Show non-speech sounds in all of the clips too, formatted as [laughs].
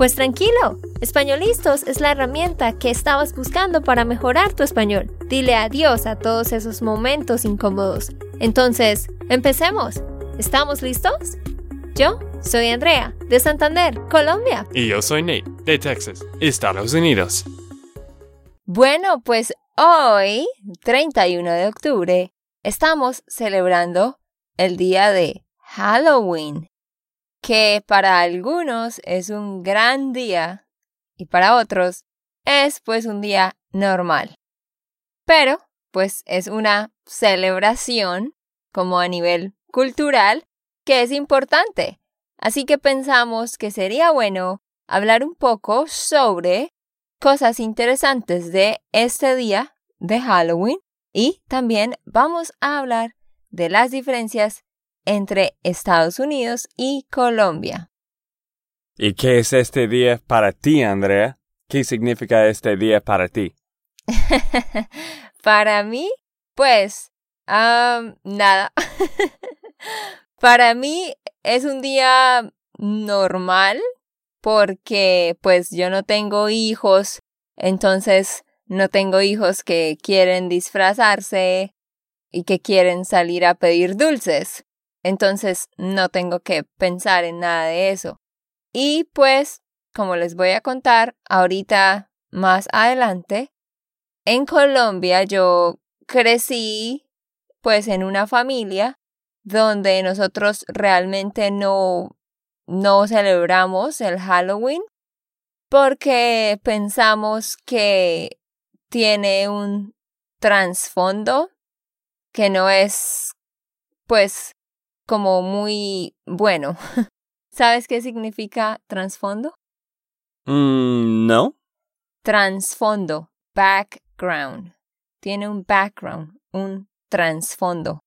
Pues tranquilo, Españolistos es la herramienta que estabas buscando para mejorar tu español. Dile adiós a todos esos momentos incómodos. Entonces, empecemos. ¿Estamos listos? Yo soy Andrea, de Santander, Colombia. Y yo soy Nate, de Texas, Estados Unidos. Bueno, pues hoy, 31 de octubre, estamos celebrando el día de Halloween, que para algunos es un gran día y para otros es pues un día normal. Pero pues es una celebración como a nivel cultural que es importante. Así que pensamos que sería bueno hablar un poco sobre cosas interesantes de este día de Halloween y también vamos a hablar de las diferencias entre Estados Unidos y Colombia. ¿Y qué es este día para ti, Andrea? ¿Qué significa este día para ti? [laughs] para mí, pues, nada. [laughs] para mí es un día normal porque pues yo no tengo hijos, entonces no tengo hijos que quieren disfrazarse y que quieren salir a pedir dulces. Entonces no tengo que pensar en nada de eso. Y pues, como les voy a contar ahorita más adelante, en Colombia yo crecí pues en una familia donde nosotros realmente no, no celebramos el Halloween porque pensamos que tiene un trasfondo que no es pues como muy bueno. [laughs] ¿Sabes qué significa trasfondo? Mm, no. Trasfondo, background. Tiene un background, un trasfondo,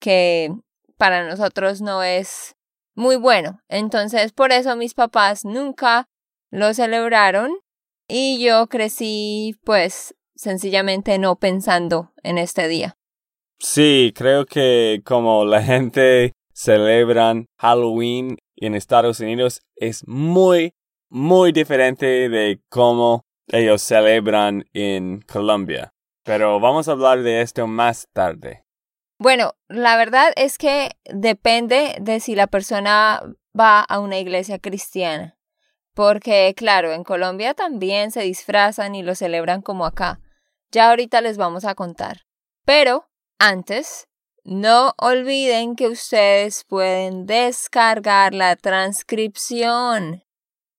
que para nosotros no es muy bueno. Entonces, por eso mis papás nunca lo celebraron y yo crecí, pues, sencillamente no pensando en este día. Sí, creo que como la [laughs] gente celebran Halloween en Estados Unidos es muy, muy diferente de cómo ellos celebran en Colombia. Pero vamos a hablar de esto más tarde. Bueno, la verdad es que depende de si la persona va a una iglesia cristiana. Porque, claro, en Colombia también se disfrazan y lo celebran como acá. Ya ahorita les vamos a contar. Pero, antes, no olviden que ustedes pueden descargar la transcripción.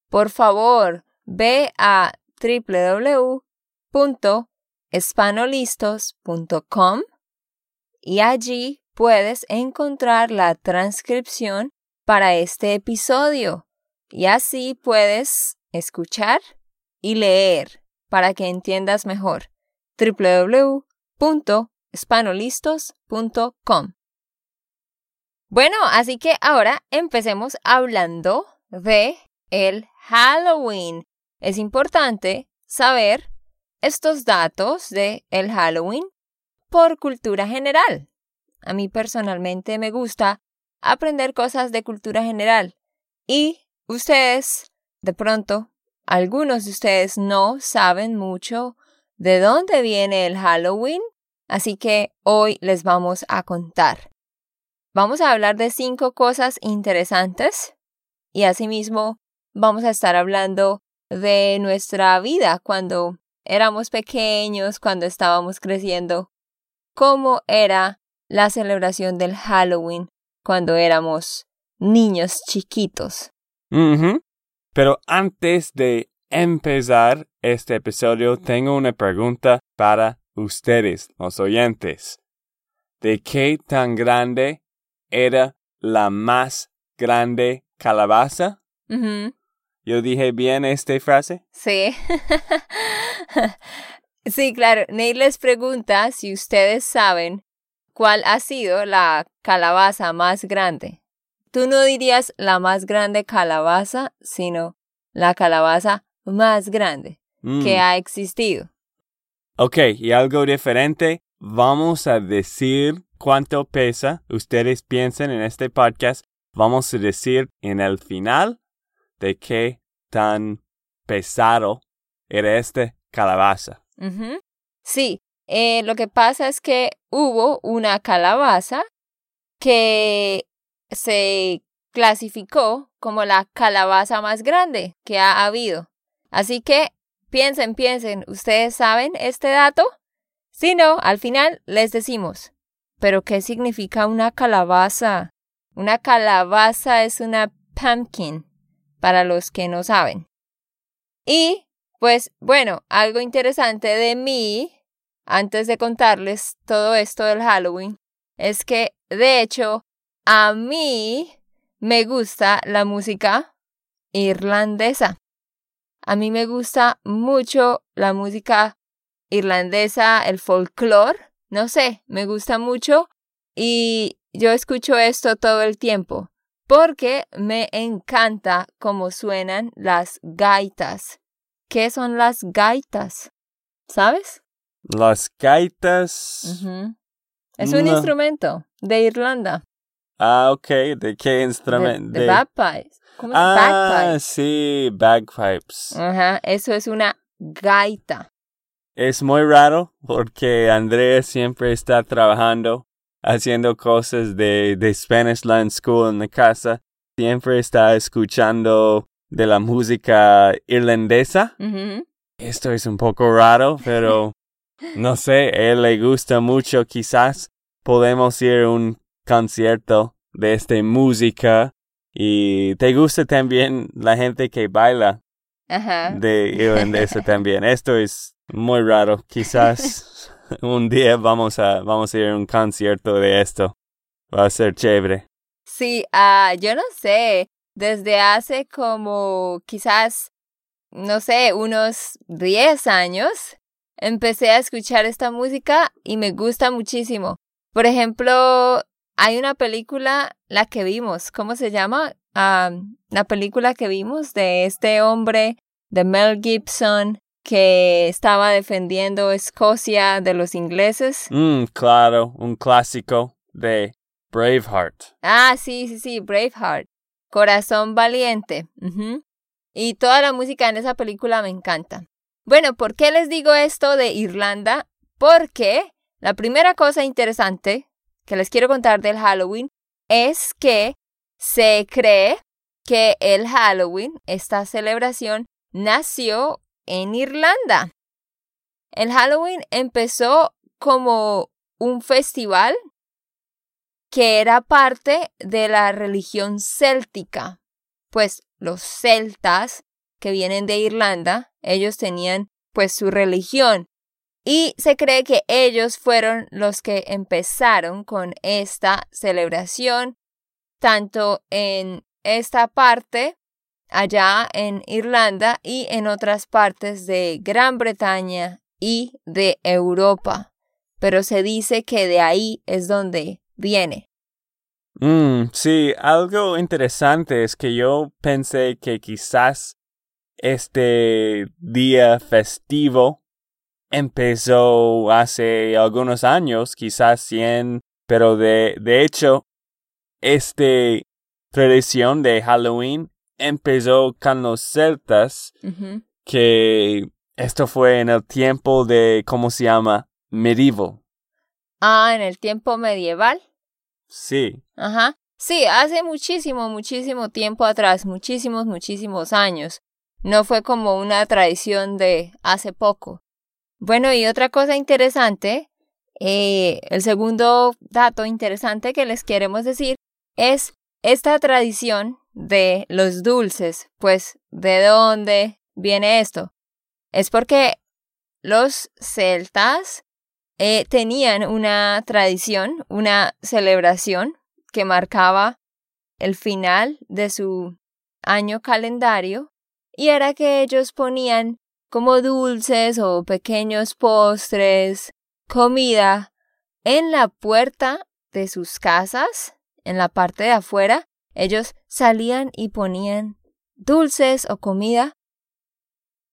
Por favor, ve a www.espanolistos.com y allí puedes encontrar la transcripción para este episodio y así puedes escuchar y leer para que entiendas mejor. www hispanolistos.com. Bueno, así que ahora empecemos hablando de el Halloween. Es importante saber estos datos de el Halloween por cultura general. A mí personalmente me gusta aprender cosas de cultura general y ustedes, de pronto, algunos de ustedes no saben mucho de dónde viene el Halloween Así que hoy les vamos a contar. Vamos a hablar de cinco cosas interesantes y asimismo vamos a estar hablando de nuestra vida cuando éramos pequeños, cuando estábamos creciendo, cómo era la celebración del Halloween cuando éramos niños chiquitos. Pero antes de empezar este episodio, tengo una pregunta para ustedes, los oyentes, de qué tan grande era la más grande calabaza. ¿Yo dije bien esta frase? Sí. [laughs] sí, claro. Ney les pregunta si ustedes saben ¿cuál ha sido la calabaza más grande? Tú no dirías la más grande calabaza, sino la calabaza más grande que Mm. ha existido. Ok, y algo diferente, vamos a decir cuánto pesa. Ustedes piensen en este podcast, vamos a decir en el final de qué tan pesado era este calabaza. Sí, eh, lo que pasa es que hubo una calabaza que se clasificó como la calabaza más grande que ha habido. Así que piensen, piensen, ¿ustedes saben este dato? Si no, al final les decimos. Pero ¿qué significa una calabaza? Una calabaza es una pumpkin, para los que no saben. Y, pues, bueno, algo interesante de mí, antes de contarles todo esto del Halloween, es que, de hecho, a mí me gusta la música irlandesa. A mí me gusta mucho la música irlandesa, el folclore, no sé, me gusta mucho y yo escucho esto todo el tiempo porque me encanta cómo suenan las gaitas. ¿Qué son las gaitas? ¿Sabes? Las gaitas. Es un instrumento de Irlanda. Ah, ok, ¿de qué De, instrumento? de bagpipes. ¿Cómo es Ah, bagpipes? sí, bagpipes. Ajá, eso es una gaita. Es muy raro porque Andrea siempre está trabajando, haciendo cosas de, de Spanish Land School en la casa. Siempre está escuchando de la música irlandesa. Ujú. Esto es un poco raro, pero [laughs] no sé, a él le gusta mucho. Quizás podemos ir a un concierto de esta música y te gusta también la gente que baila Ajá. de irlandesa [laughs] también. Esto es muy raro. Quizás [laughs] un día vamos a, vamos a ir a un concierto de esto. Va a ser chévere. Sí, ah, yo no sé, desde hace como quizás, no sé, unos 10 años, empecé a escuchar esta música y me gusta muchísimo. Por ejemplo, hay una película, la que vimos, ¿cómo se llama? Ah, la película que vimos de este hombre, de Mel Gibson, que estaba defendiendo Escocia de los ingleses. Mm, claro, un clásico de Braveheart. Ah, sí, sí, sí, Braveheart. Corazón valiente. Y toda la música en esa película me encanta. Bueno, ¿por qué les digo esto de Irlanda? Porque la primera cosa interesante que les quiero contar del Halloween es que se cree que el Halloween, esta celebración, nació en Irlanda. El Halloween empezó como un festival que era parte de la religión céltica. Pues los celtas que vienen de Irlanda, ellos tenían pues su religión. Y se cree que ellos fueron los que empezaron con esta celebración, tanto en esta parte, allá en Irlanda, y en otras partes de Gran Bretaña y de Europa. Pero se dice que de ahí es donde viene. Mm, sí, algo interesante es que yo pensé que quizás este día festivo empezó hace algunos años, quizás 100, pero de, de hecho, esta tradición de Halloween empezó con los celtas, que esto fue en el tiempo de, ¿cómo se llama? Medieval. Ah, en el tiempo medieval. Sí. Ajá. Sí, hace muchísimo, muchísimo tiempo atrás, muchísimos, muchísimos años. No fue como una tradición de hace poco. Bueno, y otra cosa interesante, eh, el segundo dato interesante que les queremos decir es esta tradición de los dulces. Pues, ¿de dónde viene esto? Es porque los celtas eh, tenían una tradición, una celebración que marcaba el final de su año calendario y era que ellos ponían como dulces o pequeños postres, comida en la puerta de sus casas, en la parte de afuera, ellos salían y ponían dulces o comida.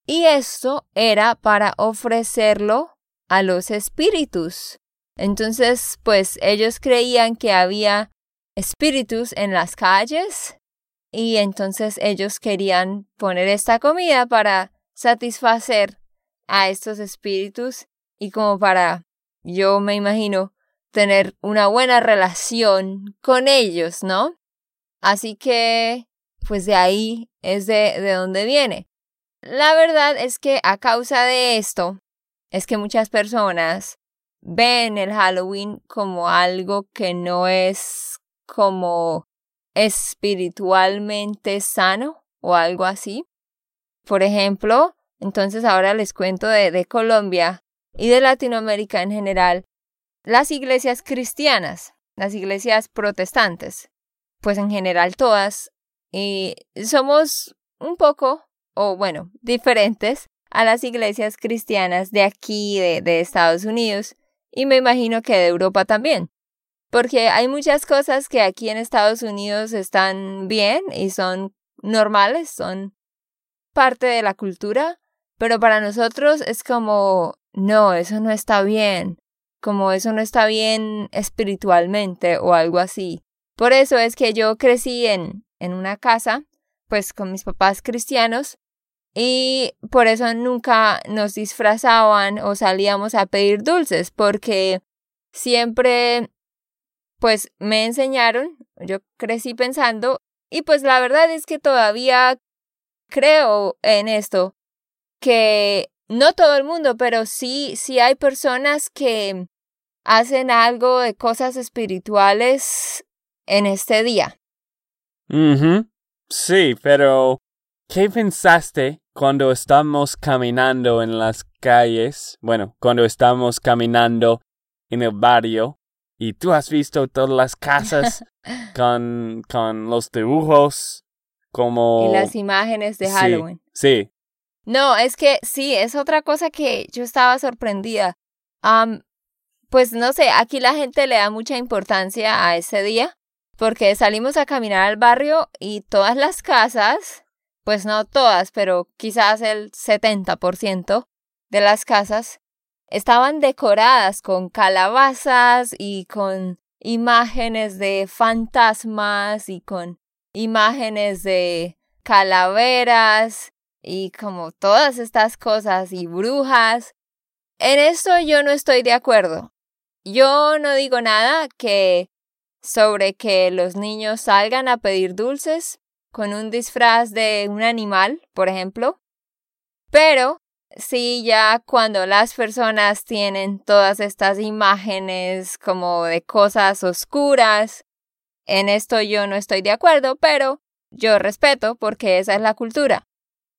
Y esto era para ofrecerlo a los espíritus. Entonces, pues ellos creían que había espíritus en las calles y entonces ellos querían poner esta comida para satisfacer a estos espíritus y como para, yo me imagino, tener una buena relación con ellos, ¿no? Así que, pues de ahí es de, de donde viene. La verdad es que a causa de esto, es que muchas personas ven el Halloween como algo que no es como espiritualmente sano o algo así. Por ejemplo, entonces ahora les cuento de, Colombia y de Latinoamérica en general, las iglesias cristianas, las iglesias protestantes, pues en general todas, y somos un poco, o bueno, diferentes a las iglesias cristianas de aquí, de Estados Unidos, y me imagino que de Europa también. Porque hay muchas cosas que aquí en Estados Unidos están bien y son normales, son parte de la cultura, pero para nosotros es como, no, eso no está bien, como eso no está bien espiritualmente o algo así. Por eso es que yo crecí en, en una casa, pues con mis papás cristianos, y por eso nunca nos disfrazaban o salíamos a pedir dulces, porque siempre, pues me enseñaron, yo crecí pensando, y pues la verdad es que todavía creo en esto, que no todo el mundo, pero sí, sí hay personas que hacen algo de cosas espirituales en este día. Mhm. Sí, pero ¿qué pensaste cuando estamos caminando en las calles, bueno, cuando estamos caminando en el barrio y tú has visto todas las casas [laughs] con, con los dibujos como... Y las imágenes de Halloween. Sí. No, es que sí, es otra cosa que yo estaba sorprendida. pues no sé, aquí la gente le da mucha importancia a ese día porque salimos a caminar al barrio y todas las casas pues no todas, pero quizás el 70% de las casas estaban decoradas con calabazas y con imágenes de fantasmas y con imágenes de calaveras y como todas estas cosas y brujas. En esto yo no estoy de acuerdo. Yo no digo nada que sobre que los niños salgan a pedir dulces, con un disfraz de un animal, por ejemplo. Pero sí, ya cuando las personas tienen todas estas imágenes como de cosas oscuras, en esto yo no estoy de acuerdo, pero yo respeto porque esa es la cultura.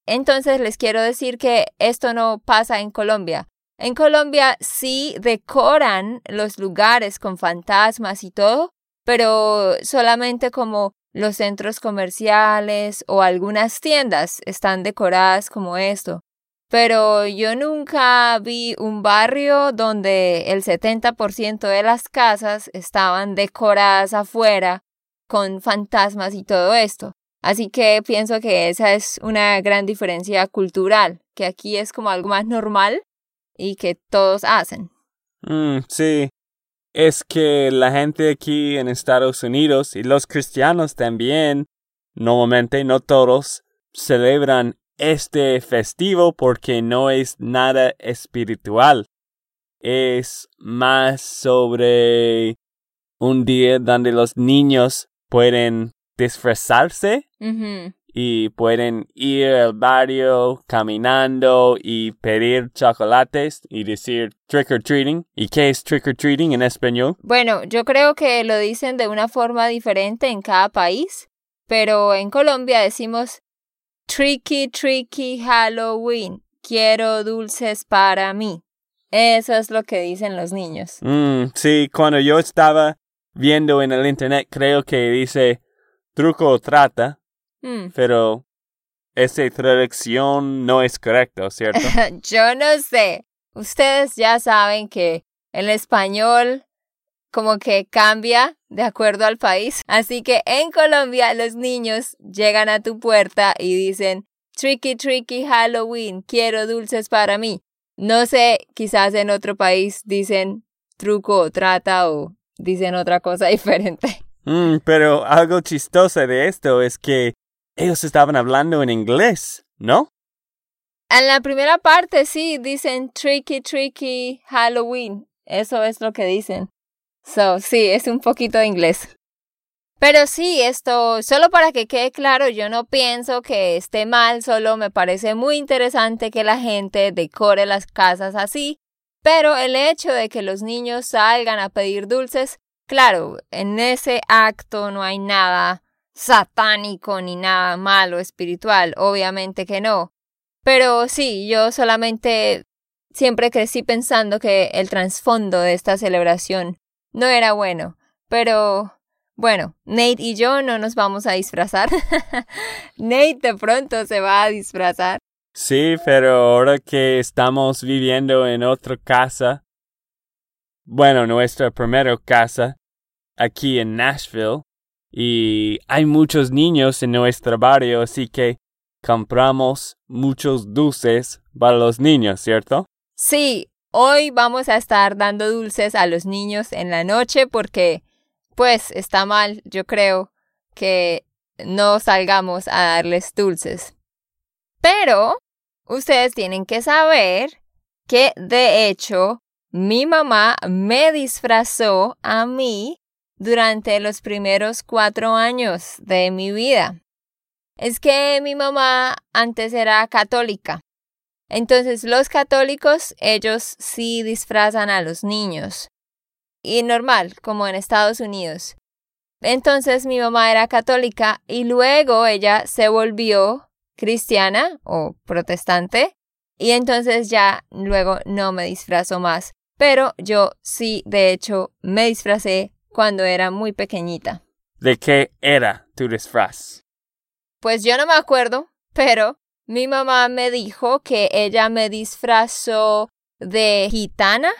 Entonces les quiero decir que esto no pasa en Colombia. En Colombia sí decoran los lugares con fantasmas y todo, pero solamente como los centros comerciales o algunas tiendas están decoradas como esto. Pero yo nunca vi un barrio donde el 70% de las casas estaban decoradas afuera con fantasmas y todo esto. Así que pienso que esa es una gran diferencia cultural, que aquí es como algo más normal y que todos hacen. Mm, sí, es que la gente aquí en Estados Unidos y los cristianos también, normalmente no todos, celebran este festivo porque no es nada espiritual. Es más sobre un día donde los niños pueden disfrazarse y pueden ir al barrio caminando y pedir chocolates y decir trick or treating. ¿Y qué es trick or treating en español? Bueno, yo creo que lo dicen de una forma diferente en cada país, pero en Colombia decimos tricky tricky Halloween. Quiero dulces para mí. Eso es lo que dicen los niños. Mm, sí, cuando yo estaba viendo en el internet creo que dice truco o trata Mm. Pero esa traducción no es correcta, ¿cierto? [laughs] Yo no sé. Ustedes ya saben que el español como que cambia de acuerdo al país. Así que en Colombia los niños llegan a tu puerta y dicen, Tricky, tricky Halloween, quiero dulces para mí. No sé, quizás en otro país dicen truco o trata o dicen otra cosa [laughs] diferente. Mm, pero algo chistoso de esto es que ellos estaban hablando en inglés, ¿no? En la primera parte sí dicen tricky, tricky Halloween. Eso es lo que dicen. So, sí, es un poquito de inglés. Pero sí, esto, solo para que quede claro, yo no pienso que esté mal, solo me parece muy interesante que la gente decore las casas así, pero el hecho de que los niños salgan a pedir dulces, claro, en ese acto no hay nada satánico ni nada malo espiritual, obviamente que no. Pero sí, yo solamente siempre crecí pensando que el trasfondo de esta celebración no era bueno. Pero bueno, Nate y yo no nos vamos a disfrazar. [laughs] Nate de pronto se va a disfrazar. Sí, pero ahora que estamos viviendo en otra casa, bueno, nuestra primera casa, aquí en Nashville, y hay muchos niños en nuestro barrio, así que compramos muchos dulces para los niños, ¿cierto? Sí, hoy vamos a estar dando dulces a los niños en la noche porque, pues, está mal, yo creo, que no salgamos a darles dulces. Pero ustedes tienen que saber que, de hecho, mi mamá me disfrazó a mí durante los primeros cuatro años de mi vida. Es que mi mamá antes era católica. Entonces los católicos, ellos sí disfrazan a los niños. Y normal, como en Estados Unidos. Entonces mi mamá era católica y luego ella se volvió cristiana o protestante y entonces ya luego no me disfrazó más. Pero yo sí, de hecho, me disfracé cuando era muy pequeñita. ¿De qué era tu disfraz? Pues yo no me acuerdo, pero mi mamá me dijo que ella me disfrazó de gitana.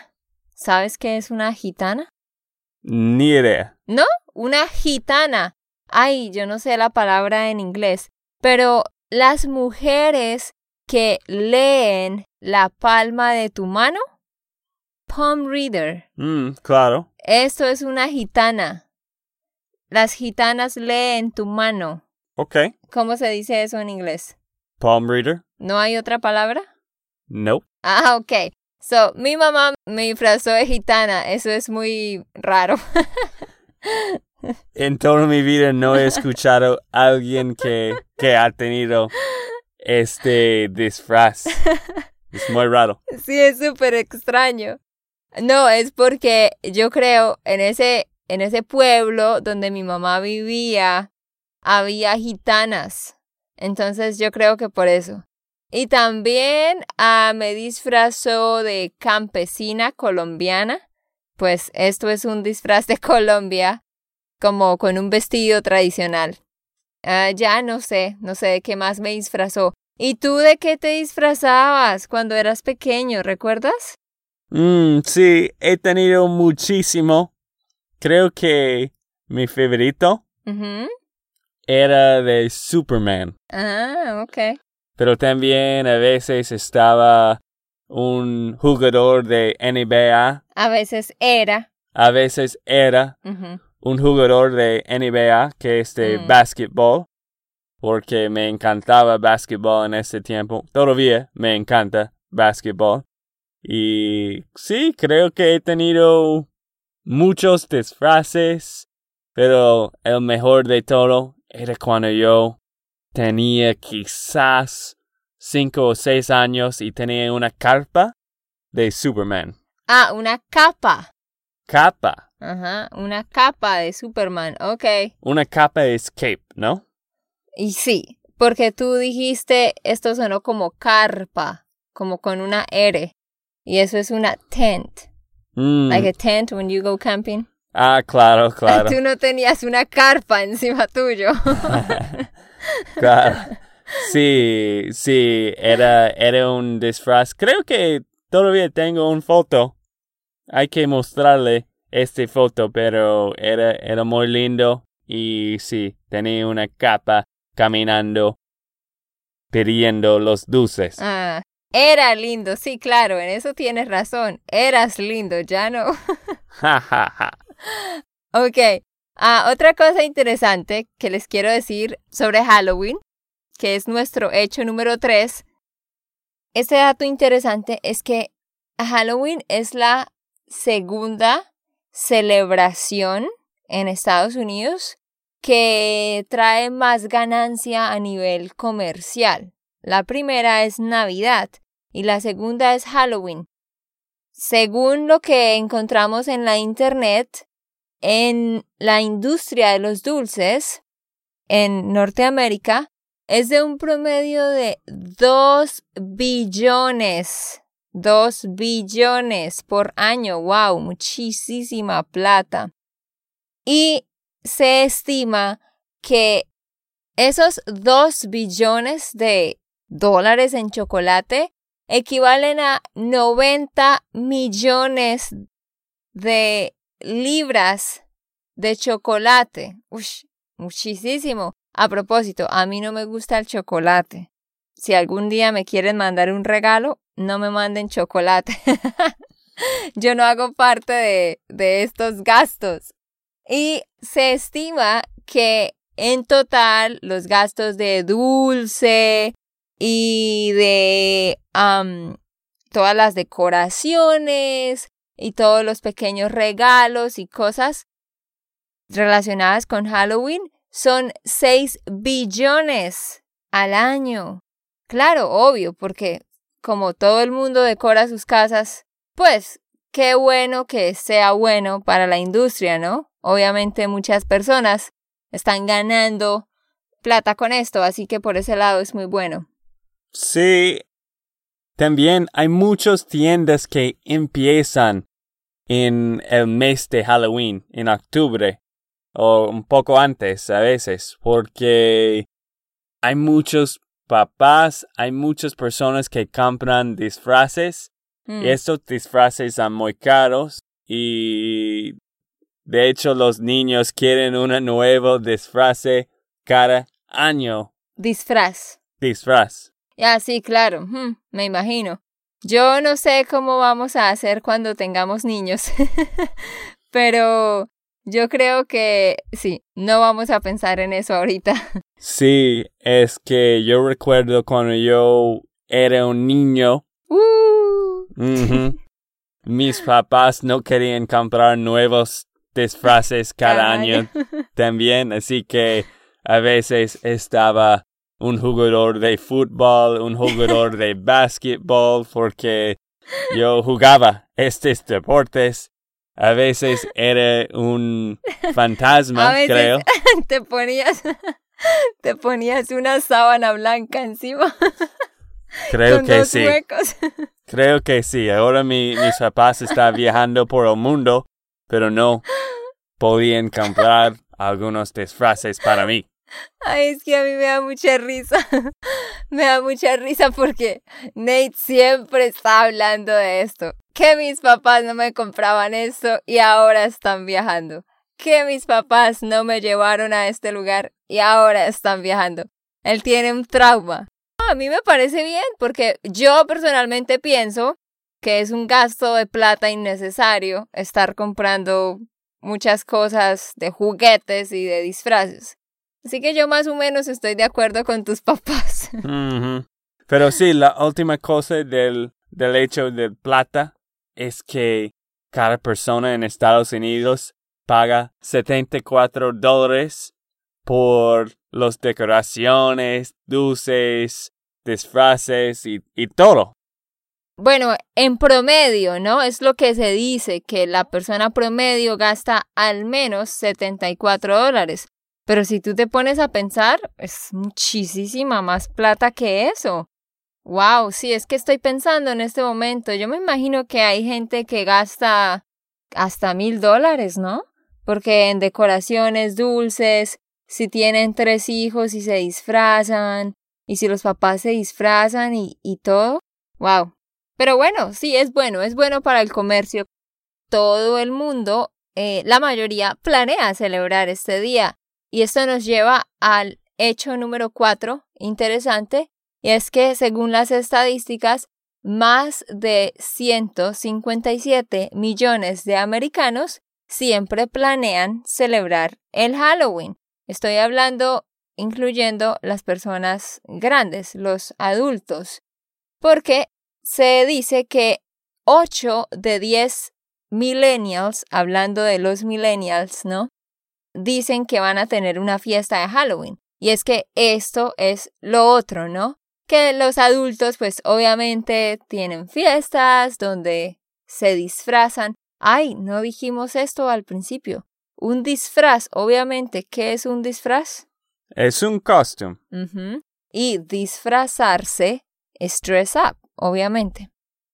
¿Sabes qué es una gitana? Ni idea. ¿No? Una gitana. Ay, yo no sé la palabra en inglés, pero las mujeres que leen la palma de tu mano, palm reader. Mm, claro. Esto es una gitana. Las gitanas leen tu mano. Ok. ¿Cómo se dice eso en inglés? Palm reader. ¿No hay otra palabra? No. Ah, ok. So, mi mamá me disfrazó de gitana. Eso es muy raro. en toda mi vida no he escuchado a alguien que, que ha tenido este disfraz. Es muy raro. Sí, es súper extraño. No, es porque yo creo en ese, en ese pueblo donde mi mamá vivía, había gitanas. Entonces yo creo que por eso. Y también ah, me disfrazó de campesina colombiana. Pues esto es un disfraz de [laughs] Colombia, como con un vestido tradicional. Ah, ya no sé, no sé de qué más me disfrazó. ¿Y tú de qué te disfrazabas cuando eras pequeño, recuerdas? Mm, sí, he tenido muchísimo. Creo que mi favorito era de Superman. Ah, ok. Pero también a veces estaba un jugador de NBA. A veces era. A veces era un jugador de NBA que es de mm. basketball. Porque me encantaba basketball en ese tiempo. Todavía me encanta basketball. Y sí, creo que he tenido muchos disfraces. Pero el mejor de todo era cuando yo tenía quizás cinco o seis años y tenía una carpa de Superman. Ah, una capa. Capa. Ajá, una capa de Superman, ok. Una capa es cape, ¿no? Y sí, porque tú dijiste esto sonó como carpa, como con una R. Y eso es una tent. Mm. Like a tent when you go camping. Ah, claro, [laughs] claro. Tú no tenías una carpa encima tuyo. [laughs] claro. Sí, sí, era, era un disfraz. Creo que todavía tengo una foto. Hay que mostrarle esta foto, pero era, era muy lindo y sí, tenía una capa caminando pidiendo los dulces. Ah, era lindo, sí, claro, en eso tienes razón. Eras lindo, ya no. [laughs] Ja, ja, ja. Ok. Ah, otra cosa interesante que les quiero decir sobre Halloween, que es nuestro hecho número 3. Este dato interesante es que Halloween es la segunda celebración en Estados Unidos que trae más ganancia a nivel comercial. La primera es Navidad y la segunda es Halloween. Según lo que encontramos en la Internet, en la industria de los dulces en Norteamérica es de un promedio de 2 billones 2 billones por año. ¡Wow! Muchísima plata. Y se estima que esos 2 billones de dólares en chocolate equivalen a 90 millones de libras de chocolate. Ush, muchísimo. A propósito, a mí no me gusta el chocolate. Si algún día me quieren mandar un regalo, no me manden chocolate. [laughs] Yo no hago parte de, de estos gastos. Y se estima que en total los gastos de dulce y de todas las decoraciones y todos los pequeños regalos y cosas relacionadas con Halloween son 6 billones al año. Claro, obvio, porque como todo el mundo decora sus casas, pues qué bueno que sea bueno para la industria, ¿no? Obviamente muchas personas están ganando plata con esto, así que por ese lado es muy bueno. Sí. También hay muchas tiendas que empiezan en el mes de Halloween, en octubre, o un poco antes a veces, porque hay muchos papás, hay muchas personas que compran disfraces. Mm. Estos disfraces son muy caros y de hecho los niños quieren un nuevo disfraz cada año. Disfraz. Disfraz. Ya, sí, claro, me imagino. Yo no sé cómo vamos a hacer cuando tengamos niños, [laughs] pero yo creo que sí, no vamos a pensar en eso ahorita. [laughs] Sí, es que yo recuerdo cuando yo era un niño. Uh. [laughs] Mis papás no querían comprar nuevos disfraces cada Cada año también, así que a veces estaba un jugador de fútbol, un jugador de [laughs] básquetbol, porque yo jugaba estos deportes. A veces era un fantasma, A veces creo. [laughs] te ponías [laughs] te ponías una sábana blanca encima Creo con que dos sí. huecos. Creo que sí. Ahora mi, mis papás están viajando por el mundo, pero no podían comprar algunos disfraces para mí. Ay, es que a mí me da mucha risa. [laughs] me da mucha risa porque Nate siempre está hablando de esto. Que mis papás no me compraban esto y ahora están viajando. Que mis papás no me llevaron a este lugar y ahora están viajando. Él tiene un trauma. A mí me parece bien porque yo personalmente pienso que es un gasto de plata innecesario estar comprando muchas cosas de juguetes y de disfraces. Así que yo más o menos estoy de acuerdo con tus papás. [laughs] Pero sí, la última cosa del, del hecho de plata es que cada persona en Estados Unidos paga 74 dólares por las decoraciones, dulces, disfraces y, y todo. Bueno, en promedio, ¿no? Es lo que se dice, que la persona promedio gasta al menos 74 dólares. Pero si tú te pones a pensar, es muchísima más plata que eso. Wow, sí, es que estoy pensando en este momento. Yo me imagino que hay gente que gasta hasta mil dólares, ¿no? Porque en decoraciones, dulces, si tienen tres hijos y se disfrazan, y si los papás se disfrazan y, y todo. Wow. Pero bueno, sí, es bueno, es bueno para el comercio. Todo el mundo eh, la mayoría planea celebrar este día. Y esto nos lleva al hecho número cuatro, interesante, y es que según las estadísticas, más de 157 millones de americanos siempre planean celebrar el Halloween. Estoy hablando incluyendo las personas grandes, los adultos, porque se dice que 8 de 10 millennials, hablando de los millennials, ¿no? Dicen que van a tener una fiesta de Halloween. Y es que esto es lo otro, ¿no? Que los adultos pues obviamente tienen fiestas donde se disfrazan. Ay, no dijimos esto al principio. Un disfraz, obviamente, ¿qué es un disfraz? Es un costume. Y disfrazarse es dress up, obviamente.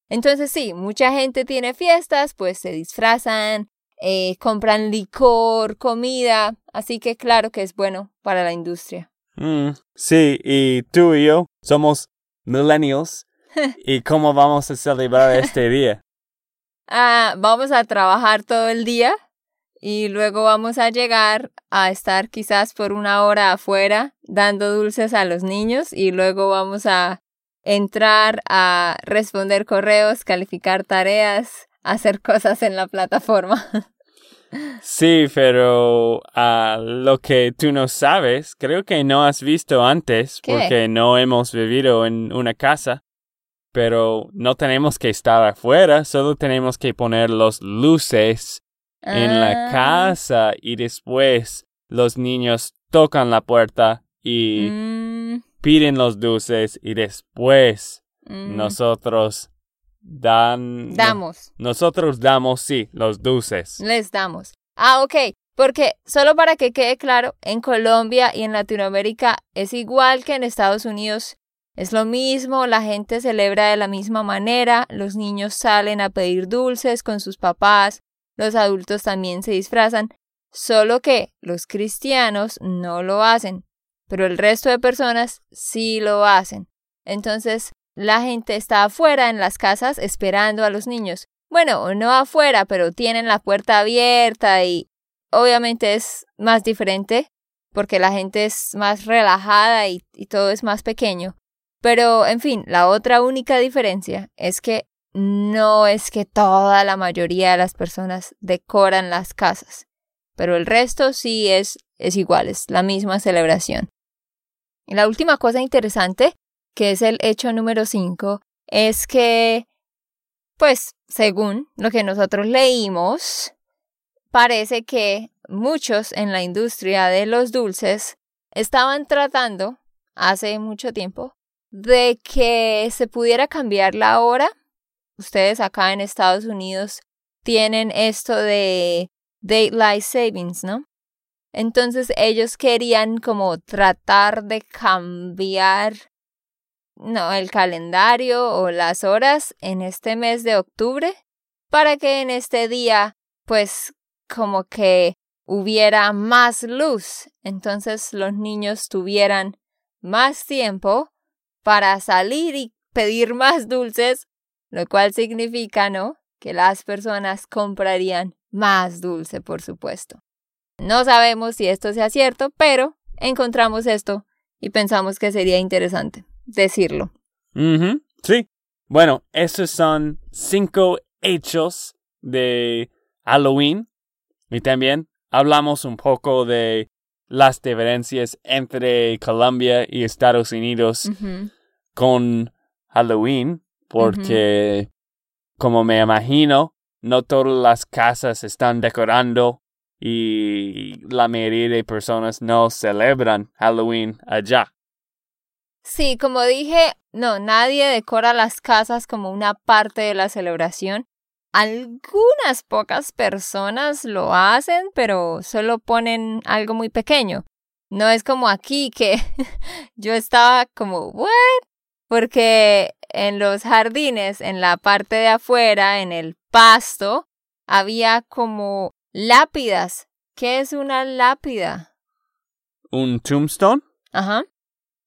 Entonces sí, mucha gente tiene fiestas, pues se disfrazan, eh, compran licor, comida, así que claro que es bueno para la industria. Mm, sí, y tú y yo somos millennials. [laughs] ¿Y cómo vamos a celebrar este día? [laughs] Ah, vamos a trabajar todo el día y luego vamos a llegar a estar quizás por una hora afuera dando dulces a los niños y luego vamos a entrar a responder correos, calificar tareas, hacer cosas en la plataforma. [laughs] Sí, pero a lo que tú no sabes, creo que no has visto antes porque no hemos vivido en una casa. Pero no tenemos que estar afuera, solo tenemos que poner los luces en la ah. casa y después los niños tocan la puerta y mm. piden los dulces y después mm. nosotros dan damos. nosotros damos sí los dulces. Les damos. Ah ok porque solo para que quede claro en Colombia y en Latinoamérica es igual que en Estados Unidos. Es lo mismo, la gente celebra de la misma manera, los niños salen a pedir dulces con sus papás, los adultos también se disfrazan, solo que los cristianos no lo hacen, pero el resto de personas sí lo hacen. Entonces, la gente está afuera en las casas esperando a los niños. Bueno, no afuera, pero tienen la puerta abierta y obviamente es más diferente porque la gente es más relajada y, todo es más pequeño. Pero, en fin, la otra única diferencia es que no es que toda la mayoría de las personas decoran las casas, pero el resto sí es, es igual, es la misma celebración. Y la última cosa interesante, que es el hecho número 5, es que, pues, según lo que nosotros leímos, parece que muchos en la industria de los dulces estaban tratando, hace mucho tiempo, de que se pudiera cambiar la hora ustedes acá en Estados Unidos tienen esto de Daylight Savings, ¿no? Entonces ellos querían como tratar de cambiar no, el calendario o las horas en este mes de octubre para que en este día pues como que hubiera más luz, entonces los niños tuvieran más tiempo para salir y pedir [laughs] más dulces lo cual significa, ¿no? Que las personas comprarían más dulce, por supuesto. No sabemos si esto sea cierto, pero encontramos esto y pensamos que sería interesante decirlo. Sí. Bueno, esos son cinco hechos de Halloween y también hablamos un poco de las diferencias entre Colombia y Estados Unidos con Halloween porque, como me imagino, no todas las casas están decorando y la mayoría de personas no celebran Halloween allá. Sí, como dije, no, nadie decora las casas como una parte de la celebración. Algunas pocas personas lo hacen, pero solo ponen algo muy pequeño. No es como aquí que [laughs] yo estaba como, ¿what? Porque en los jardines, en la parte de afuera, en el pasto, había como lápidas. ¿Qué es una lápida? ¿Un tombstone? Ajá.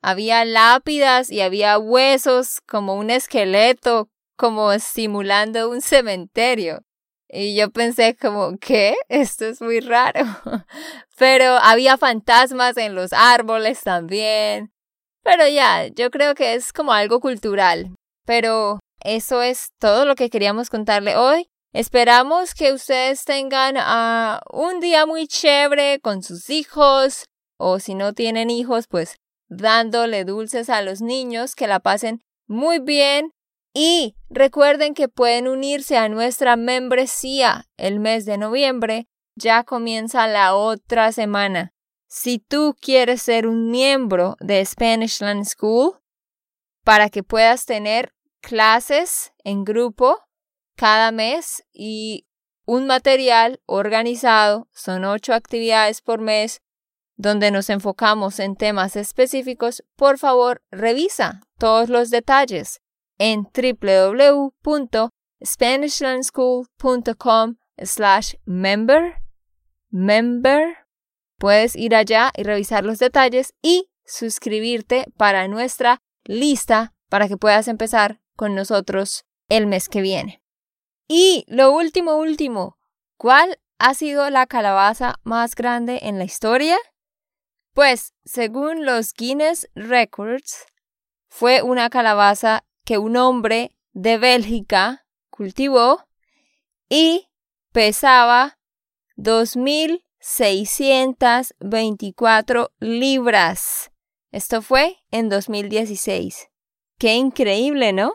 Había lápidas y había huesos como un esqueleto, como simulando un cementerio. Y yo pensé como, ¿qué? Esto es muy raro. [laughs] Pero había fantasmas en los árboles también. Pero ya, yo creo que es como algo cultural. Pero eso es todo lo que queríamos contarle hoy. Esperamos que ustedes tengan uh, un día muy chévere con sus hijos o si no tienen hijos, pues dándole dulces a los niños, que la pasen muy bien y recuerden que pueden unirse a nuestra membresía el mes de noviembre. Ya comienza la otra semana. Si tú quieres ser un miembro de Spanish Land School, para que puedas tener clases en grupo cada mes y un material organizado, son ocho actividades por mes, donde nos enfocamos en temas específicos, por favor revisa todos los detalles en www.spanishlandschool.com slash member. Member. Puedes ir allá y revisar los detalles y suscribirte para nuestra lista para que puedas empezar con nosotros el mes que viene. Y lo último, último, ¿cuál ha sido la calabaza más grande en la historia? Pues, según los Guinness Records, fue una calabaza que un hombre de Bélgica cultivó y pesaba 2.624 libras. Esto fue en 2016. Qué increíble, ¿no?